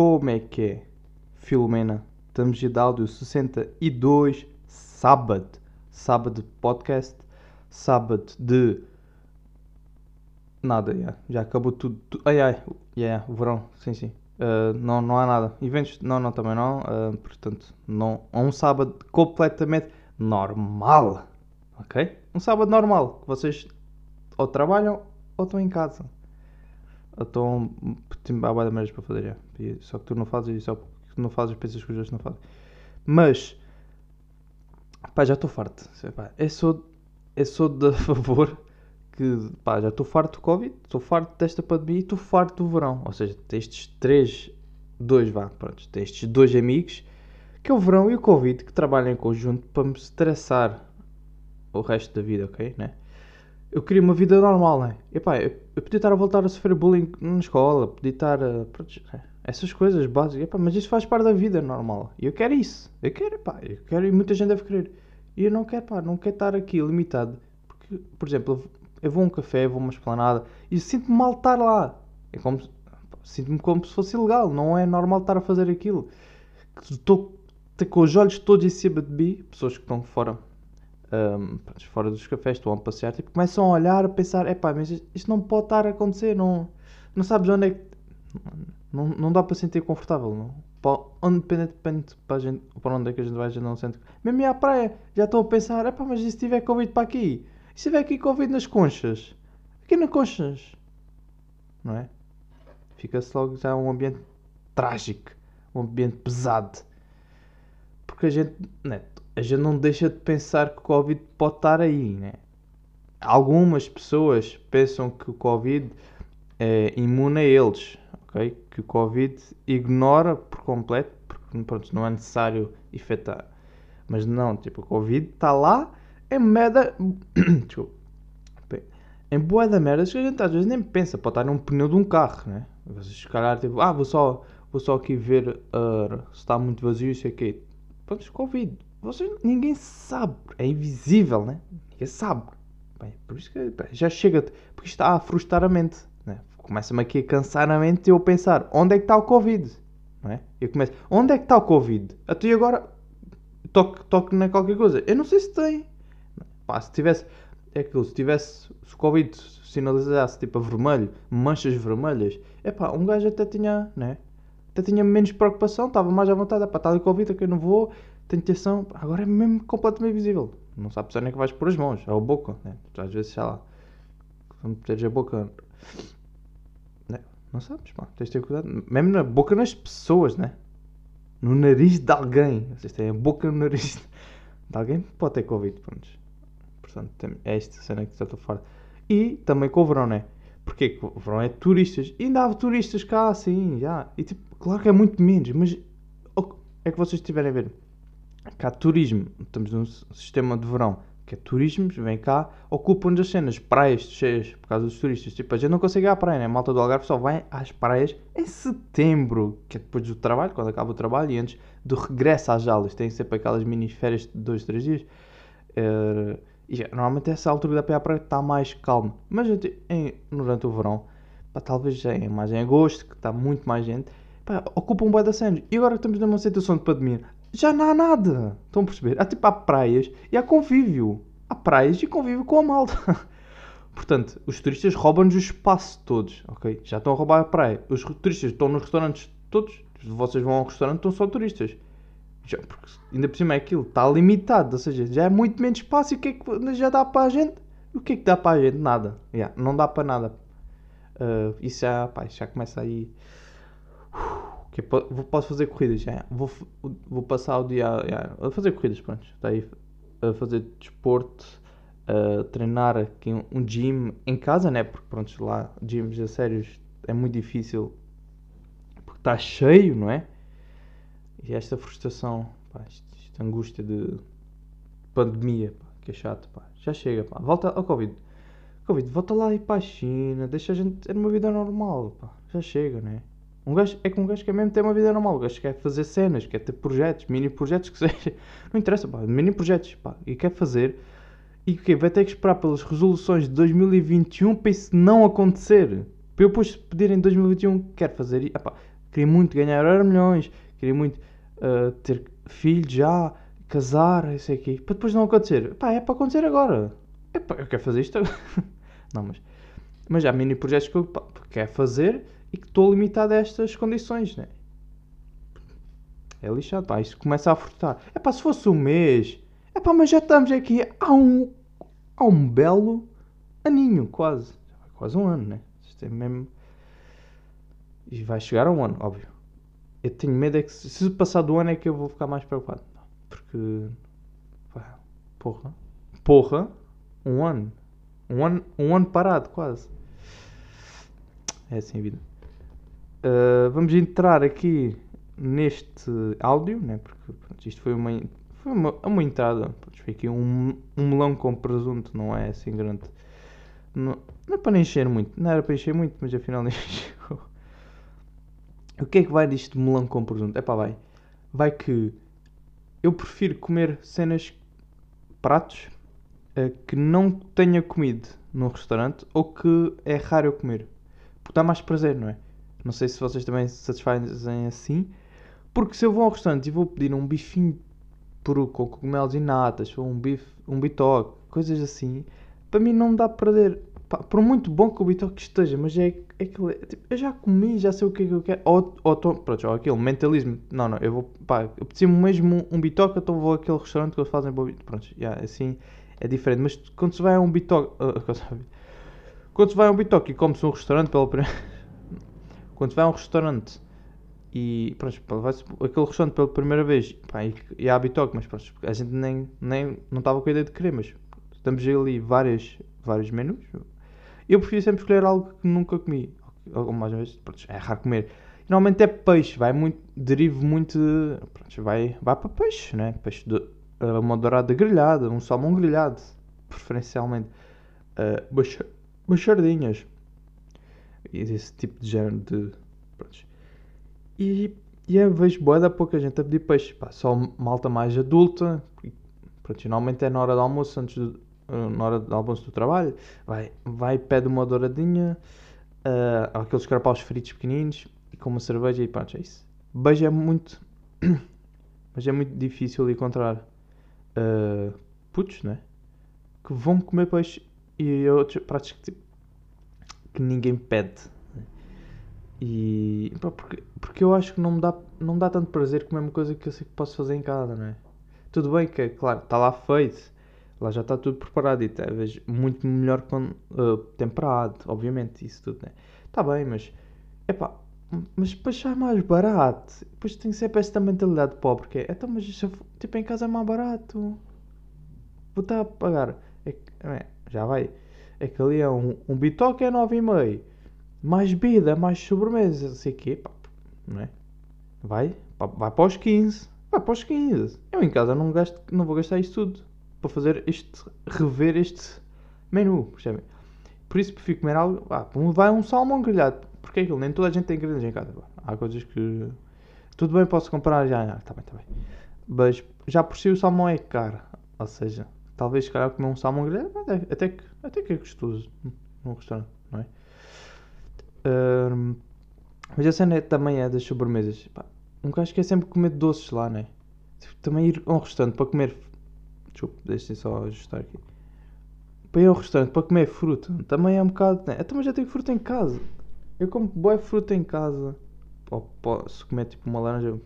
Como é que é? Filomena, estamos de áudio 62, sábado. Sábado de podcast, sábado de. Nada, yeah. já acabou tudo. tu- Ai ai, yeah, verão, sim, sim. Uh, não, não há nada. Eventos, não, não, também não. Uh, portanto, não, um sábado completamente normal. Ok? Um sábado normal. Que vocês ou trabalham ou estão em casa. Estão. Tem há várias maneiras para fazer. E Só que tu não fazes e só porque tu não fazes, pensas que os outros não fazem. Mas. Pá, já estou farto. Eu sou, eu sou de favor que. Pá, já estou farto do Covid, estou farto desta pandemia e estou farto do verão. Ou seja, estes três. Dois, vá, pronto. Estes dois amigos. Que é o verão e o Covid que trabalham em conjunto para me estressar o resto da vida, ok? Né? Eu queria uma vida normal, né? Epá, eu, eu podia estar a voltar a sofrer bullying na escola, podia estar a. pronto, essas coisas básicas, epá, mas isso faz parte da vida normal. E eu quero isso. Eu quero, pá, eu quero e muita gente deve querer. E eu não quero, pá, não quero estar aqui limitado. Porque, por exemplo, eu, vou a um café, vou a uma esplanada e sinto-me mal estar lá. É como pá, sinto-me como se fosse ilegal, não é normal estar a fazer aquilo. Estou com os olhos todos em cima de mim, pessoas que estão fora um, fora dos cafés, estão a passear, tipo, começam a olhar, a pensar, epá, mas isto não pode estar a acontecer, não, não sabes onde é que... Não, não dá para sentir confortável, não. Para, independentemente para, gente, para onde é que a gente vai, a gente não sente... Mesmo ir à praia, já estou a pensar, epá, mas e se tiver Covid para aqui? E se tiver aqui Covid nas conchas? Aqui nas conchas? Não é? Fica-se logo já um ambiente trágico, um ambiente pesado. Porque a gente, né, a gente não deixa de pensar que o Covid pode estar aí, né? Algumas pessoas pensam que o Covid é imune a eles, ok? Que o Covid ignora por completo, porque pronto, não é necessário infectar. Mas não, tipo, o Covid está lá em merda. Desculpa. Em boa da merda a gente às vezes nem pensa, pode estar num pneu de um carro, né? Vocês se calhar tipo, ah, vou só, vou só aqui ver ah, se está muito vazio, isso aqui. Pronto, Covid. Vocês, ninguém sabe, é invisível, né? Ninguém sabe. Bem, por isso que pá, já chega, porque está a frustrar a mente, né? Começa-me aqui a cansar a mente e eu pensar, onde é que está o Covid? Não é? Eu começo, onde é que está o Covid? Até agora, toque, toque na qualquer coisa. Eu não sei se tem. Pá, se tivesse, é aquilo, se tivesse, se o Covid sinalizasse tipo a vermelho, manchas vermelhas, é pá, um gajo até tinha, né? Até tinha menos preocupação, estava mais à vontade, pá, está ali Covid, eu não vou, tenho tensão, agora é mesmo completamente visível. Não sabes onde é que vais pôr as mãos, é a boca, né? Às vezes, sei lá, quando meteres a boca, né? Não sabes, pá, tens de ter cuidado, mesmo na boca das pessoas, né? No nariz de alguém, vocês têm a boca no nariz de alguém, pode ter Covid, pronto. Portanto, é esta cena que estou a falar. E também com o verão, né? Porque que verão é turistas. E ainda há turistas cá, sim, já. E tipo, claro que é muito menos, mas é que vocês estiverem a ver. Cá turismo, estamos num sistema de verão, que é turismos, vem cá, ocupam as cenas, praias cheias por causa dos turistas. Tipo, a gente não consegue ir à praia, né? A malta do Algarve só vai às praias em setembro, que é depois do trabalho, quando acaba o trabalho, e antes do regresso às aulas. Tem sempre aquelas mini férias de dois, três dias. Eh, já, normalmente essa altura da praia está mais calma. Mas em- durante o verão, pá, talvez já em, mais em agosto, que está muito mais gente, pá, um bué da cenas. E agora que estamos numa situação de pandemia, já não há nada. Estão a perceber? Há tipo há praias e há convívio. Há praias e convívio com a malta. Portanto, os turistas roubam-nos o espaço todos, ok? Já estão a roubar a praia. Os turistas estão nos restaurantes todos. Vocês vão ao restaurante, estão só turistas. Já, porque ainda por cima é aquilo, está limitado, ou seja, já é muito menos espaço e o que é que já dá para a gente? O que é que dá para a gente? Nada. Já, não dá para nada. Ah, isso já, pá, já começa aí. Que po- vou- posso fazer corridas já. Vou, vou passar o dia já, a fazer corridas, pronto. Está aí a fazer desporto, a treinar aqui um, um gym em casa, né? Porque pronto, lá gyms a sérios é muito difícil porque está cheio, não é? E esta frustração, pá, esta angústia de pandemia, pá, que é chato, pá. Já chega, pá. Volta ao Covid. Covid, volta lá e para a China, deixa a gente ter uma vida normal, pá. Já chega, né? Um gajo, é que um gajo quer mesmo ter uma vida normal. O gajo quer fazer cenas, quer ter projetos, mini projetos que seja. Não interessa, pá. Mini projetos, pá. E quer fazer. E o quê? Vai ter que esperar pelas resoluções de 2021 para isso não acontecer. Para eu depois pedir em 2021, quero fazer. Epá, queria muito ganhar euro milhões, queria muito uh, ter filhos já, casar, isso aqui, para depois não acontecer. Pá, é para acontecer agora. É eu quero fazer isto agora. não, mas, mas há mini projetos que eu quero fazer e que estou limitado a estas condições, né? É lixado, pá, isto começa a furtar. É pá, se fosse um mês, é pá, mas já estamos aqui há um, há um belo aninho, quase. Quase um ano, né? Isto é mesmo. E vai chegar a um ano, óbvio. Eu tenho medo é que se passar do ano é que eu vou ficar mais preocupado. Porque. Pá, porra. Porra. Um ano. Um ano, um ano parado, quase. É assim a vida. Uh, vamos entrar aqui neste áudio, né? porque pronto, isto foi uma, foi uma, uma entrada. Pronto, foi aqui um, um melão com presunto, não é assim grande. Não, não é para encher muito, não era para encher muito, mas afinal encheu. O que é que vai disto de melão com presunto? É pá, vai. Vai que eu prefiro comer cenas, pratos uh, que não tenha comido num restaurante ou que é raro eu comer. Porque dá mais prazer, não é? Não sei se vocês também se satisfazem assim. Porque se eu vou ao restaurante e vou pedir um bifinho peru com cogumelos e natas, ou um bife, um bitoque, coisas assim, para mim não dá prazer. Pá, por muito bom que o bitoque esteja, mas é, é aquele. Tipo, eu já comi, já sei o que é que eu quero. Ou, ou, pronto, ou aquele mentalismo. Não, não, eu vou. Pá, eu pedi mesmo um bitoque, então vou àquele restaurante que eles fazem bom Pronto, já, assim é diferente. Mas quando se vai a um bitoque. Uh, quando se vai a um bitoque e come-se um restaurante pela primeira. quando se vai a um restaurante e pronto, vai aquele restaurante pela primeira vez pá, e, e há bitoque, mas pronto, a gente nem, nem não estava com a ideia de querer, mas estamos ali várias, vários menus. Eu prefiro sempre escolher algo que nunca comi. Ou mais uma vez, pronto, é raro comer. Normalmente é peixe, vai muito, derivo muito, pronto, vai, vai para peixe, né? Peixe de uma dourada grelhada, um salmão grelhado, preferencialmente. Uh, bachardinhas. E desse tipo de género de. Pronto. E, e eu vejo boa da pouca gente a pedir peixe. Pá, só malta mais adulta. Pronto, normalmente é na hora do almoço, antes do, eh, na hora do almoço do trabalho. Vai, vai pede uma douradinha. Uh, aqueles carapaus fritos pequeninos. E com uma cerveja e pronto, é isso. Beijo é muito. mas é muito difícil encontrar uh, putos, né? Que vão comer peixe e outros pratos que, tipo, que ninguém pede. E pá, porque, porque eu acho que não me dá, não me dá tanto prazer comer uma coisa que eu sei que posso fazer em casa, não é? Tudo bem que, claro, está lá feito, lá já está tudo preparado e talvez muito melhor quando, uh, temperado, obviamente, isso tudo, né? Está bem, mas é pá, mas depois sai mais barato. Depois tem sempre esta mentalidade pobre que é, então, mas tipo em casa é mais barato, vou estar a pagar, é, é, já vai, é que ali é um, um bitoque é 9,5 mais bebida, mais sobremesa, não sei o quê, pá, não é? Vai, pá, vai para os 15, vai para os 15. Eu em casa não, gasto, não vou gastar isto tudo para fazer este, rever este menu, percebem? Por isso prefiro comer algo, ah, vai um salmão grelhado, porque é aquilo, nem toda a gente tem grelhas em casa, há coisas que, tudo bem, posso comprar já, já, tá bem, tá bem. Mas já por si o salmão é caro, ou seja, talvez se calhar comer um salmão grelhado, até que, até que é gostoso num restaurante, não é? mas a cena é, também é das sobremesas. Pá, um gajo quer sempre comer doces lá, né? Tipo, também ir a um restaurante para comer. Desculpa, deixem só ajustar aqui. Para ir a um restaurante para comer fruta também é um bocado. Né? Eu também já tenho fruta em casa. Eu como boa fruta em casa. Ou posso comer tipo uma laranja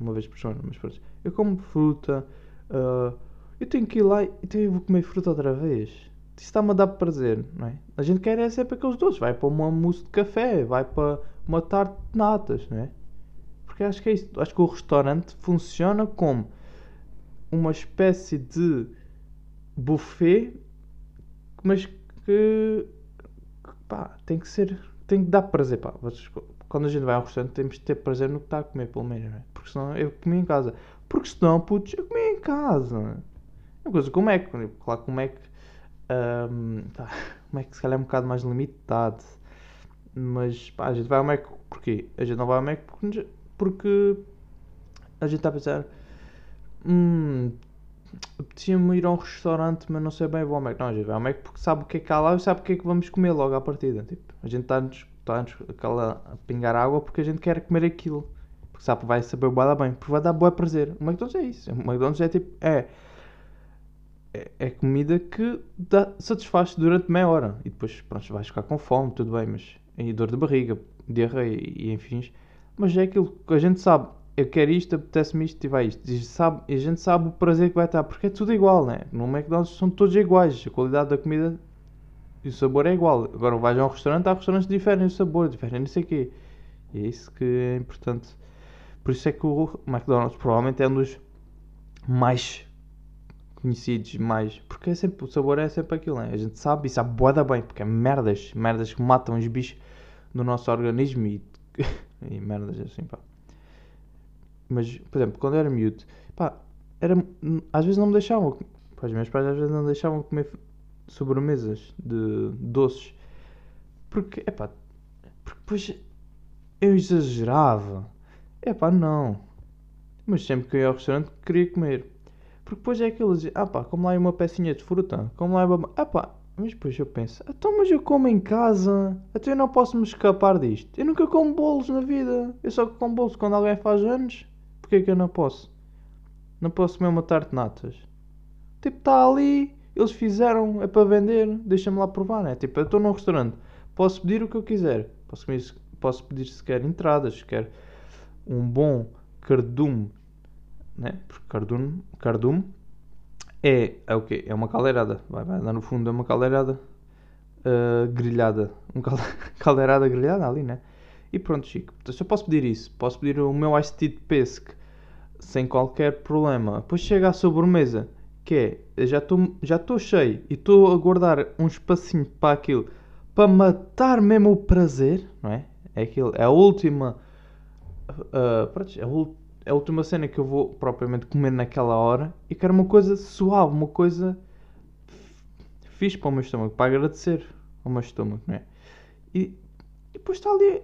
uma vez por semana, mas pronto. Eu como fruta. Uh, eu tenho que ir lá e tenho, vou comer fruta outra vez isso está-me a dar prazer, não é? A gente quer é sempre aqueles doces, vai para uma mousse de café, vai para uma tarte de natas, não é? Porque acho que é isso, acho que o restaurante funciona como uma espécie de buffet, mas que, que pá, tem que ser, tem que dar prazer, pá. Quando a gente vai ao restaurante temos de ter prazer no que está a comer, pelo menos, não é? Porque senão eu comi em casa. Porque senão, putz, eu comi em casa. É uma coisa como é que, claro, como é que um, tá, como é que se calhar é um bocado mais limitado. Mas pá, a gente vai ao Mac porquê? A gente não vai ao Mac porque, porque a gente está a pensar. Hum, apetecia-me ir a um restaurante, mas não sei bem vou ao Mac. Não, a gente vai ao Mac porque sabe o que é que há lá e sabe o que é que vamos comer logo à partida. Tipo, a gente está-nos está aquela a pingar água porque a gente quer comer aquilo. Porque sabe, vai saber boa bem, porque vai dar boa prazer. O McDonald's é isso. O McDonald's é tipo, é, é, é comida que dá, satisfaz durante meia hora. E depois, pronto, vais ficar com fome, tudo bem, mas e dor de barriga, diarreia e enfim. Mas é aquilo que a gente sabe. Eu quero isto, apetece-me isto e vai isto. E, sabe, a gente sabe o prazer que vai estar, porque é tudo igual, né? No McDonald's são todos iguais. A qualidade da comida e o sabor é igual. Agora vais a um restaurante, há restaurantes que diferem o sabor, diferem não sei o quê. E é isso que é importante. Por isso é que o McDonald's provavelmente é um dos mais conhecidos, mais. Porque é sempre, o sabor é sempre aquilo, né? A gente sabe e sabe boada bem, porque é merdas, merdas que matam os bichos no nosso organismo e, e merdas assim, pá. Mas, por exemplo, quando eu era miúdo, pá, era, às vezes não me deixavam, pá, os meus pais às vezes não deixavam comer sobremesas de doces. Porque, é pá, porque depois eu exagerava. É pá, não. Mas sempre que eu ia ao restaurante queria comer. Porque depois é aquilo de, ah pá, como lá é uma pecinha de fruta, como lá é uma... Ah pá, mas depois eu penso, então mas eu como em casa, até eu não posso me escapar disto. Eu nunca como bolos na vida. Eu só como bolos quando alguém faz anos. Porquê é que eu não posso? Não posso comer uma tarte de natas. Tipo, está ali, eles fizeram, é para vender, deixa-me lá provar, né? Tipo, eu estou num restaurante, posso pedir o que eu quiser. Posso, comer, posso pedir se quer entradas, se quer um bom cardume, né? Porque cardume, cardume é, é o quê? É uma caldeirada. Vai, vai dar no fundo, é uma caldeirada uh, grelhada. Um caldeirada grelhada ali, né? E pronto, Chico. Então, se eu posso pedir isso, posso pedir o meu iced tea de pesque sem qualquer problema. Depois chega à sobremesa que é, já estou já cheio e estou a guardar um espacinho para aquilo para matar mesmo o prazer, não é? É, aquilo, é a última. Uh, pronto, é, a, é a última cena que eu vou propriamente comer naquela hora e quero uma coisa suave, uma coisa fixe para o meu estômago, para agradecer ao meu estômago, não é? E, e depois está ali.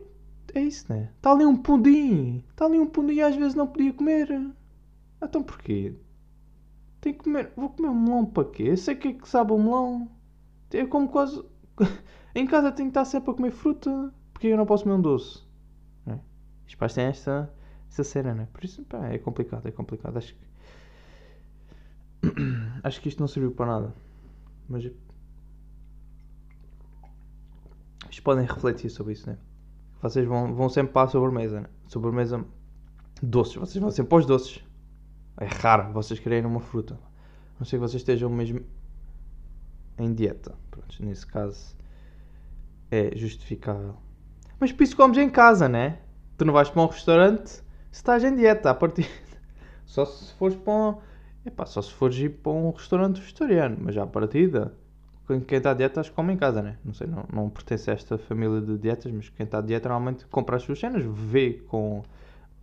É isso, né? Está ali um pudim. Está ali um pudim e às vezes não podia comer. Então porquê? Tenho que comer. Vou comer um melão para quê? Eu sei que é que sabe o melão. Eu como quase. em casa tenho que estar sempre a comer fruta. Porque eu não posso comer um doce? É? Os pais têm esta, esta cena, né? Por isso, pá, é complicado, é complicado. Acho que. Acho que isto não serviu para nada. Mas. Vocês podem refletir sobre isso, né? Vocês vão, vão sempre para a sobremesa, né? Sobremesa doces. Vocês vão sempre para os doces. É raro vocês quererem uma fruta. A não sei que vocês estejam mesmo em dieta. Pronto, nesse caso é justificável. Mas por isso comes em casa, né? Tu não vais para um restaurante se estás em dieta a partir. Só se fores para um. Epá, só se fores ir para um restaurante vegetariano, mas à partida. Quem está a dieta acho que come em casa, né? Não sei, não, não pertence a esta família de dietas, mas quem está a dieta normalmente compra as suas cenas, vê com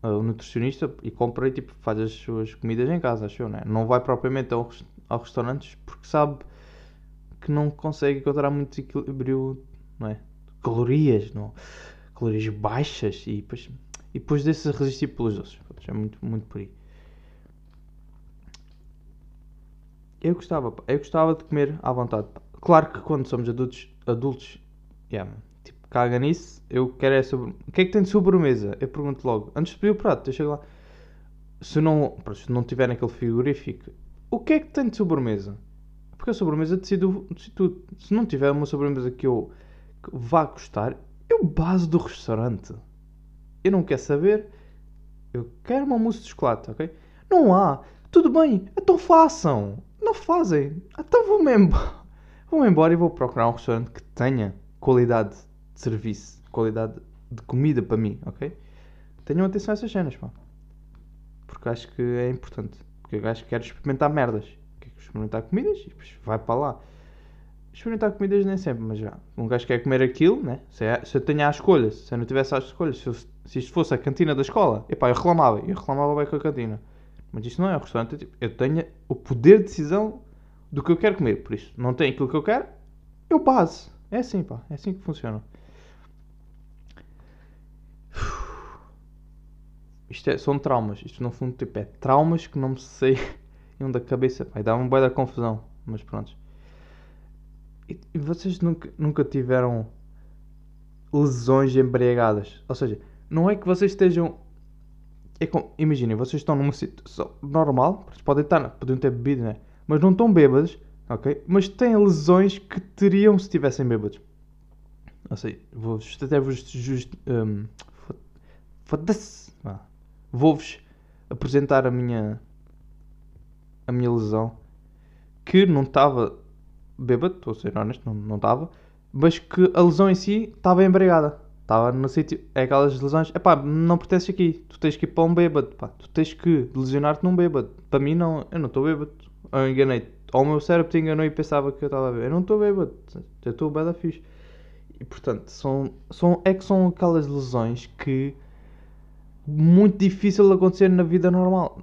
o nutricionista e compra e tipo, faz as suas comidas em casa, acho eu, né? Não vai propriamente ao, ao restaurantes porque sabe que não consegue encontrar muito equilíbrio, não é? Calorias, não? calorias baixas e depois, e depois desse resistir pelos doces. É muito, muito por aí. Eu gostava, eu gostava de comer à vontade. Claro que quando somos adultos, adultos, yeah, caga nisso, eu quero é sobre. O que é que tem de sobremesa? Eu pergunto logo, antes de pedir o prato, deixa lá. Se não, se não tiver naquele frigorífico, o que é que tem de sobremesa? Porque a sobremesa decido, decido Se não tiver uma sobremesa que eu que vá gostar, eu base do restaurante. Eu não quero saber. Eu quero uma mousse de chocolate, ok? Não há. Tudo bem, então façam. Não fazem. Então vou-me embora. Vou-me embora e vou procurar um restaurante que tenha qualidade de serviço, qualidade de comida para mim, ok? Tenham atenção a essas cenas, pá. Porque acho que é importante. Porque eu acho que quero experimentar merdas. Quero experimentar comidas e depois vai para lá. Experimentar comidas nem sempre, mas já. Um gajo quer comer aquilo, né? Se, é, se eu tenho a escolha, se eu não tivesse as escolhas, se, eu, se isto fosse a cantina da escola, epá, eu reclamava. Eu reclamava bem com a cantina. Mas isto não é o restaurante. Tipo, eu tenho o poder de decisão do que eu quero comer. Por isso, não tem aquilo que eu quero, eu base. É assim, pá. É assim que funciona. Isto é, são traumas. Isto no fundo tipo, é traumas que não me sei da cabeça. Vai dar uma boa da confusão. Mas pronto. E, e, vocês nunca, nunca tiveram lesões embriagadas. Ou seja, não é que vocês estejam. É como, imaginem, vocês estão numa situação normal, podem, estar, podem ter bebido, né? Mas não estão bêbados, ok? Mas têm lesões que teriam se estivessem bêbados. Ou seja, vou até vos just, um, foda-se. Vou-vos apresentar a minha a minha lesão que não estava bêbado, estou a ser honesto, não estava, mas que a lesão em si estava embriagada. Estava no sítio. É aquelas lesões. É pá, não pertences aqui. Tu tens que ir para um bêbado. Pá. Tu tens que lesionar-te num bêbado. Para mim, não. Eu não estou bêbado. Eu enganei. Ou o meu cérebro te enganou e pensava que eu estava beber. Eu não estou bêbado. Eu estou bem da fixe. E portanto, são, são, é que são aquelas lesões que. Muito difícil de acontecer na vida normal.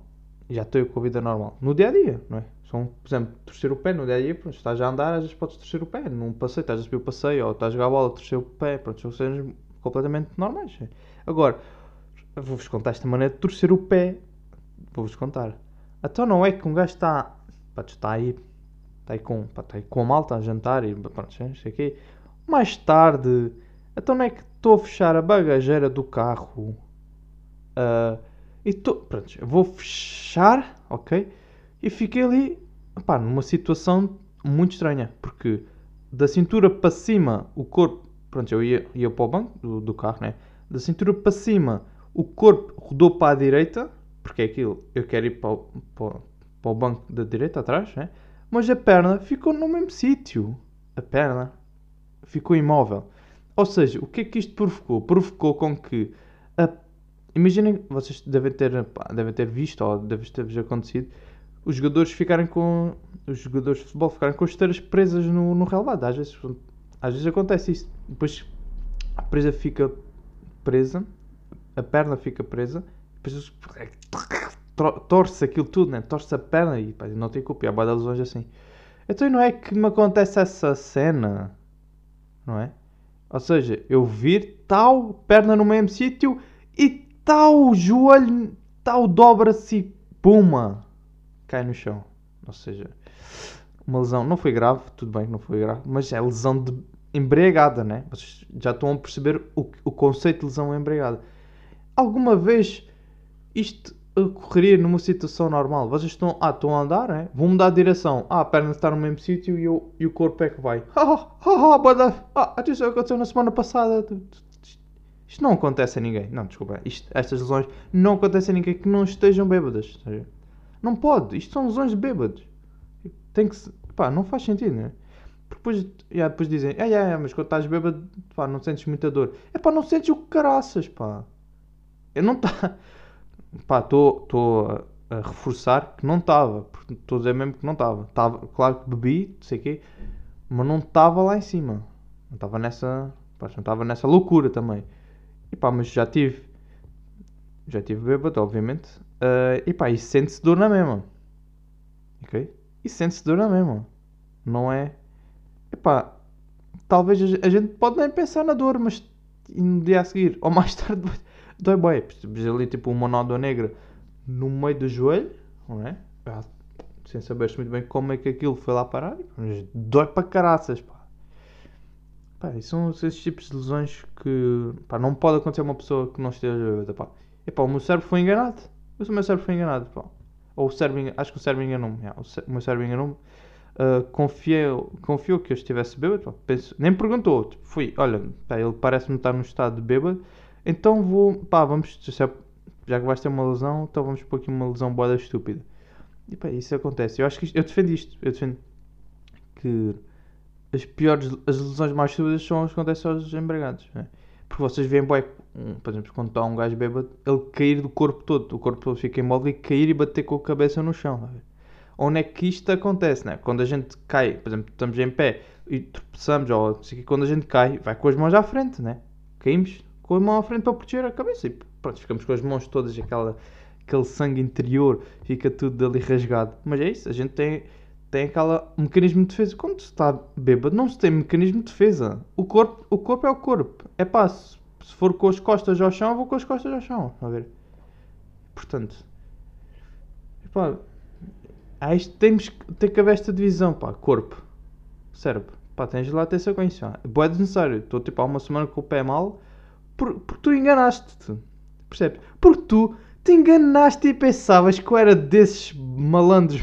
Já estou com a vida normal. No dia a dia, não é? São, por exemplo, torcer o pé no dia a dia, pronto, estás a andar, às vezes podes torcer o pé, num passeio, estás a subir o passeio, ou estás a jogar a bola, torcer o pé, pronto, são cenas completamente normais. Agora, vou-vos contar esta maneira de torcer o pé, vou-vos contar. Então não é que um gajo está, pá, está aí, está aí com, pá, está aí com a malta a jantar e pronto, sei aqui. Mais tarde, então não é que estou a fechar a bagageira do carro uh, e estou, pronto, vou fechar, ok? E fiquei ali, pá, numa situação muito estranha, porque da cintura para cima o corpo, pronto, eu ia, ia para o banco do, do carro, né? Da cintura para cima o corpo rodou para a direita, porque é aquilo, eu quero ir para para, para o banco da direita atrás, né? Mas a perna ficou no mesmo sítio. A perna ficou imóvel. Ou seja, o que é que isto provocou? Provocou com que a... Imaginem, vocês devem ter, pá, devem ter visto ou deve ter acontecido os jogadores ficarem com. Os jogadores de futebol ficarem com as esteiras presas no, no relevado. Às vezes, às vezes acontece isso. Depois a presa fica presa, a perna fica presa, depois torce aquilo tudo, né? torce a perna e pá, não tem culpa. Há boas lesões assim. Então não é que me acontece essa cena, não é? Ou seja, eu vir tal perna no mesmo sítio e tal joelho, tal dobra-se e puma cai no chão. Ou seja, uma lesão não foi grave, tudo bem que não foi grave, mas é lesão de embriagada, né? Vocês já estão a perceber o, o conceito de lesão embriagada. Alguma vez isto ocorreria numa situação normal? Vocês estão, ah, estão a andar, né? Vão mudar de direção. Ah, a perna está no mesmo sítio e, e o corpo é que vai. Ah, ah, ah, ah, atenção, aconteceu na semana passada. Isto não acontece a ninguém. Não, desculpa. Isto, estas lesões não acontecem a ninguém que não estejam bêbadas. Não pode. Isto são lesões de bêbados. Tem que se... Pá, não faz sentido, né? Depois, yeah, depois dizem, é, yeah, mas quando estás bêbado, pá, não sentes muita dor. É pá, não sentes o caraças, pá. Eu não tá... Pá, estou a, reforçar que não estava. Estou a dizer mesmo que não estava. Claro que bebi, não sei o quê, mas não estava lá em cima. Não estava nessa... Pá, não estava nessa loucura também. E pá, mas já tive. Já tive bêbado, obviamente. Uh, e pá, e sente-se dor na mesma. Ok? E sente-se dor na mesma. Não é. Epá, talvez a gente pode nem pensar na dor, mas no dia a seguir, ou mais tarde, dói bem. Percebes ali tipo uma nódoa negra no meio do joelho, não é? sem saberes muito bem como é que aquilo foi lá parar, mas dói para caraças, pá. Pá, e são esses tipos de lesões que pá, não pode acontecer a uma pessoa que não esteja bêbada, pá. E pá, o meu cérebro foi enganado. O meu cérebro foi enganado, pá. Ou o cérebro, acho que o cérebro enganou-me. Yeah, o, meu cérebro enganou-me. Uh, confiou, confiou que eu estivesse bêbado. Pá. Penso, nem perguntou. Tipo, fui, olha, pá, ele parece-me estar num estado de bêbado. Então vou, pá, vamos, já que vais ter uma lesão, então vamos pôr aqui uma lesão boada estúpida. E pá, isso acontece. Eu acho que isto, eu defendo isto. Eu defendo que as piores, as lesões mais estúpidas são as que acontecem aos embriagados. Né? Porque vocês veem, boy, por exemplo, quando está um gajo bêbado, ele cair do corpo todo, o corpo todo fica imóvel e cair e bater com a cabeça no chão. Onde é que isto acontece, né? Quando a gente cai, por exemplo, estamos em pé e tropeçamos, ou quando a gente cai, vai com as mãos à frente, né? Caímos com a mão à frente para proteger a cabeça e pronto, ficamos com as mãos todas, aquela, aquele sangue interior, fica tudo ali rasgado. Mas é isso, a gente tem tem aquele mecanismo de defesa. Quando se está bêbado, não se tem mecanismo de defesa. O corpo, o corpo é o corpo. É pá, se, for com as costas ao chão, vou com as costas ao chão. A ver? Portanto, epá, há isto, temos ter que haver esta divisão, pá. Corpo, cérebro. Pá, tens de lá ter sequência. Boa desnecessário. Estou tipo há uma semana com o pé mal por- porque tu enganaste-te. Percebes? Porque tu te enganaste e pensavas que eu era desses malandros.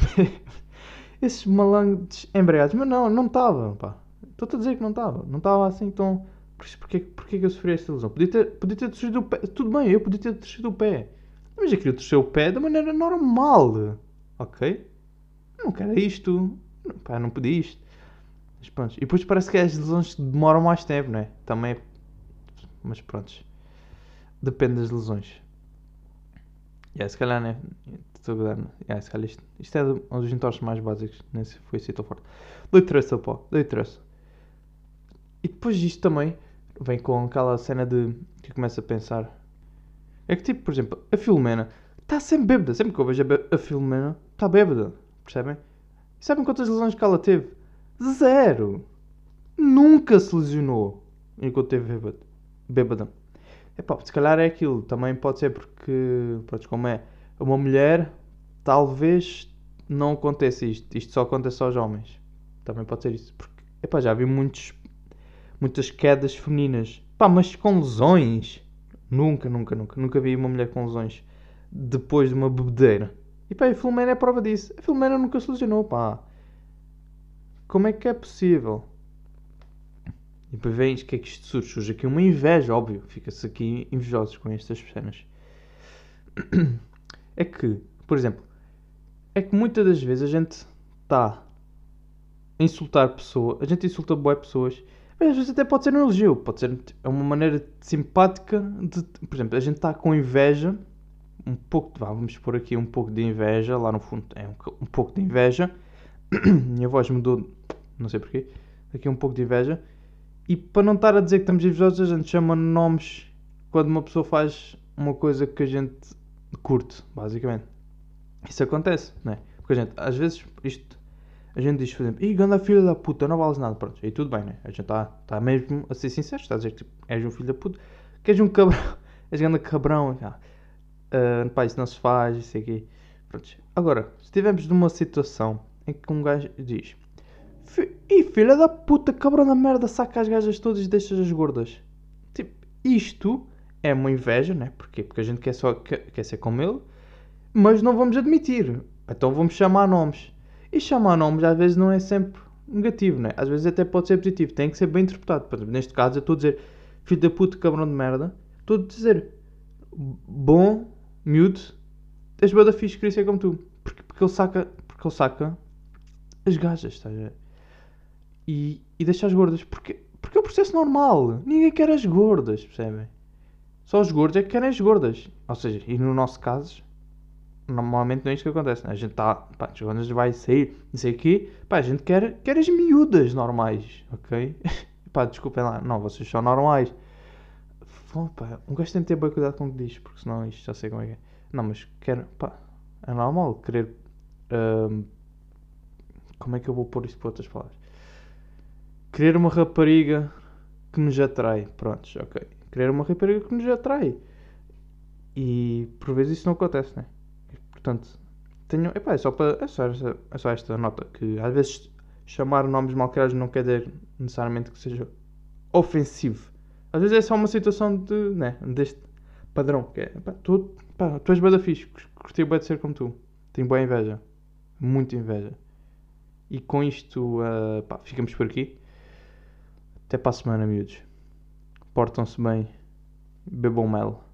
esses malandros embriagados. Mas não, não estava. Estou-te a dizer que não estava. Não estava assim tão. Porquê, porquê que eu sofri esta ilusão? Podia ter, podia ter torcido o pé. Tudo bem, eu podia ter torcido o pé. Mas eu queria torcer o pé da maneira normal. Ok? Não quero isto. Não, pá, não podia isto. Mas. E depois parece que as lesões demoram mais tempo, não é? Também. Mas pronto. Depende das lesões. Yeah, se calhar, né? Estou a? Yeah, se calhar isto, isto é um dos entorces mais básicos. Nem se foi assim tão forte. Dou traço, pó. Dou traço. E depois disto também vem com aquela cena de que eu começo a pensar. É que tipo, por exemplo, a Filomena está sempre bêbada. Sempre que eu vejo a, a Filomena, está bêbada. Percebem? E sabem quantas lesões que ela teve? Zero! Nunca se lesionou enquanto teve bêbada. Bêbada. Epá, se calhar é aquilo. Também pode ser porque, pronto, como é uma mulher, talvez não aconteça isto. Isto só acontece aos homens. Também pode ser isso. Porque, epá, já vi muitos, muitas quedas femininas. Pá, mas com lesões. Nunca, nunca, nunca. Nunca vi uma mulher com lesões depois de uma bebedeira. E pá, a Filomena é prova disso. A Filomena nunca se lesionou, pá. Como é que é possível? E depois vens, o que é que isto surge? Surge aqui uma inveja, óbvio. Fica-se aqui invejosos com estas cenas. É que, por exemplo, é que muitas das vezes a gente está a insultar pessoas, a gente insulta boas pessoas, mas às vezes até pode ser um elogio, pode ser é uma maneira simpática de, por exemplo, a gente está com inveja, um pouco, de- vamos pôr aqui um pouco de inveja, lá no fundo é um, um pouco de inveja, minha voz mudou, não sei porquê, aqui um pouco de inveja, e para não estar a dizer que estamos invejosos, a gente chama nomes quando uma pessoa faz uma coisa que a gente curte, basicamente. Isso acontece, não é? Porque a gente, às vezes, isto, a gente diz, por exemplo, Ih, ganda filha da puta, não vales nada, pronto, aí tudo bem, né? A gente está tá mesmo a ser sincero, está a dizer que tipo, és um filho da puta, que és um cabrão, és ganda cabrão, ah, ah, pá, isso não se faz, isso aqui, pronto. Agora, se estivermos numa situação em que um gajo diz, "Fi- Ih, filha da puta, cabrão da merda, saca as gajas todas e deixa as gordas. Tipo, isto é uma inveja, né? Porquê? Porque a gente quer, só, quer, quer ser como ele, mas não vamos admitir. Então vamos chamar nomes. E chamar nomes às vezes não é sempre negativo, né? Às vezes até pode ser positivo, tem que ser bem interpretado. Por exemplo, neste caso eu estou a dizer filho da puta, cabrão de merda, estou a dizer bom, miúdo, és boa da fixe, queria ser como tu. Porque, porque ele saca, porque ele saca as gajas, estás a ver? E, e deixa as gordas, porque, porque é o processo normal. Ninguém quer as gordas, percebem? Só os gordos é que querem as gordas. Ou seja, e no nosso caso, normalmente não é isto que acontece. né? A gente está, pá, as gordas vai sair, não sei o quê, pá, a gente quer, quer as miúdas normais, ok? pá, desculpem lá, não, vocês são normais. Pô, pá, um gajo tem de ter bem cuidado com o que diz, porque senão isto já sei como é que é. Não, mas quero, pá, é normal querer. ahm, como é que eu vou pôr isto por outras palavras? Querer uma rapariga que nos atrai. Prontos, ok. Querer uma rapariga que nos atrai. E por vezes isso não acontece, né? Portanto, tenho. Epá, é só, para, é, só, esta- é só esta nota que às vezes chamar nomes mal criados não quer dizer necessariamente que seja ofensivo. Às vezes é só uma situação de, né, deste padrão. Que é, pá, tu, pá, tu és bem da fixe, curti bem de ser como tu. Tenho boa inveja. Muita inveja. E com isto, ah, pá, ficamos por aqui. Até para a semana, miúdos. Portam-se bem. Bebam mel.